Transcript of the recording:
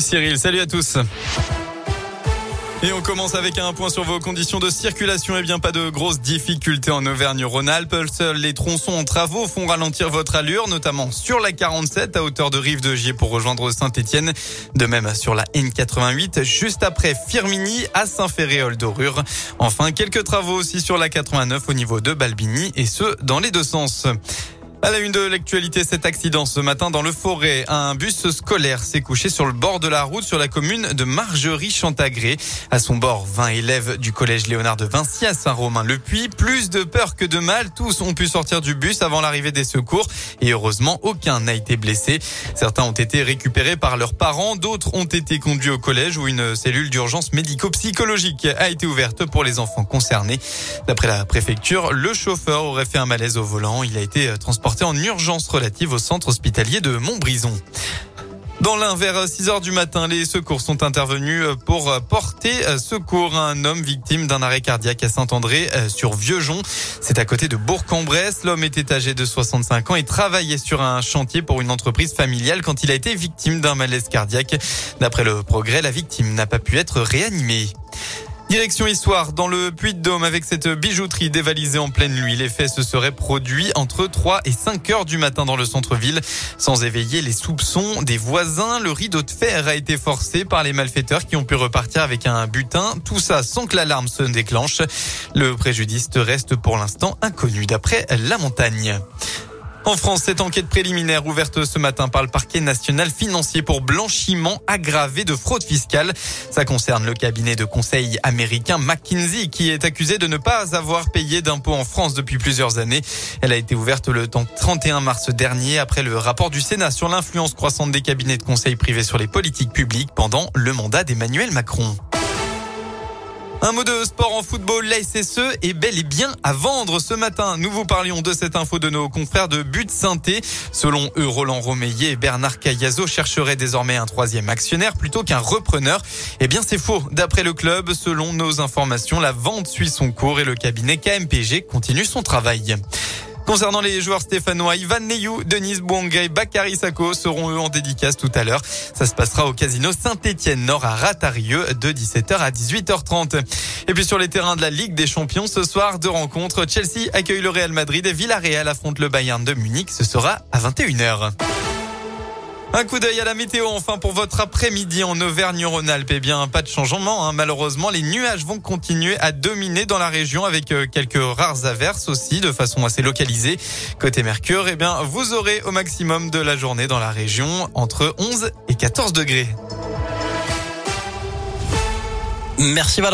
Cyril, salut à tous. Et on commence avec un point sur vos conditions de circulation. Eh bien, pas de grosses difficultés en Auvergne-Rhône-Alpes. Seuls les tronçons en travaux font ralentir votre allure, notamment sur la 47 à hauteur de Rive de Gier pour rejoindre Saint-Étienne. De même sur la N88, juste après Firmini à Saint-Féréol-d'Aurure. Enfin, quelques travaux aussi sur la 89 au niveau de Balbini et ce, dans les deux sens. À la une de l'actualité, cet accident ce matin dans le forêt. Un bus scolaire s'est couché sur le bord de la route sur la commune de Margerie-Chantagré. À son bord, 20 élèves du collège Léonard de Vinci à Saint-Romain-le-Puy. Plus de peur que de mal, tous ont pu sortir du bus avant l'arrivée des secours et heureusement, aucun n'a été blessé. Certains ont été récupérés par leurs parents, d'autres ont été conduits au collège où une cellule d'urgence médico-psychologique a été ouverte pour les enfants concernés. D'après la préfecture, le chauffeur aurait fait un malaise au volant. Il a été transporté en urgence relative au centre hospitalier de Montbrison. Dans l'un, vers 6 heures du matin, les secours sont intervenus pour porter secours à un homme victime d'un arrêt cardiaque à Saint-André euh, sur Vieuxjon. C'est à côté de Bourg-en-Bresse. L'homme était âgé de 65 ans et travaillait sur un chantier pour une entreprise familiale quand il a été victime d'un malaise cardiaque. D'après le progrès, la victime n'a pas pu être réanimée. Direction Histoire dans le Puy-de-Dôme avec cette bijouterie dévalisée en pleine nuit. Les faits se seraient produits entre 3 et 5 heures du matin dans le centre-ville. Sans éveiller les soupçons des voisins, le rideau de fer a été forcé par les malfaiteurs qui ont pu repartir avec un butin. Tout ça sans que l'alarme se déclenche. Le préjudice reste pour l'instant inconnu d'après la montagne. En France, cette enquête préliminaire ouverte ce matin par le parquet national financier pour blanchiment aggravé de fraude fiscale. Ça concerne le cabinet de conseil américain McKinsey qui est accusé de ne pas avoir payé d'impôts en France depuis plusieurs années. Elle a été ouverte le 31 mars dernier après le rapport du Sénat sur l'influence croissante des cabinets de conseil privés sur les politiques publiques pendant le mandat d'Emmanuel Macron. Un mot de sport en football, la SSE est bel et bien à vendre ce matin. Nous vous parlions de cette info de nos confrères de But Synthé. Selon eux, Roland Romeillet et Bernard Cayazo chercheraient désormais un troisième actionnaire plutôt qu'un repreneur. Eh bien, c'est faux. D'après le club, selon nos informations, la vente suit son cours et le cabinet KMPG continue son travail. Concernant les joueurs stéphanois, Ivan Neyou, Denise Bouanga et Bakary Sako seront eux en dédicace tout à l'heure. Ça se passera au casino Saint-Étienne Nord à Ratarieux de 17h à 18h30. Et puis sur les terrains de la Ligue des Champions, ce soir, deux rencontres. Chelsea accueille le Real Madrid et Villarreal affronte le Bayern de Munich. Ce sera à 21h. Un coup d'œil à la météo enfin pour votre après-midi en Auvergne-Rhône-Alpes. Eh bien, pas de changement. Hein. Malheureusement, les nuages vont continuer à dominer dans la région avec euh, quelques rares averses aussi de façon assez localisée. Côté Mercure, eh bien, vous aurez au maximum de la journée dans la région entre 11 et 14 degrés. Merci Valentin.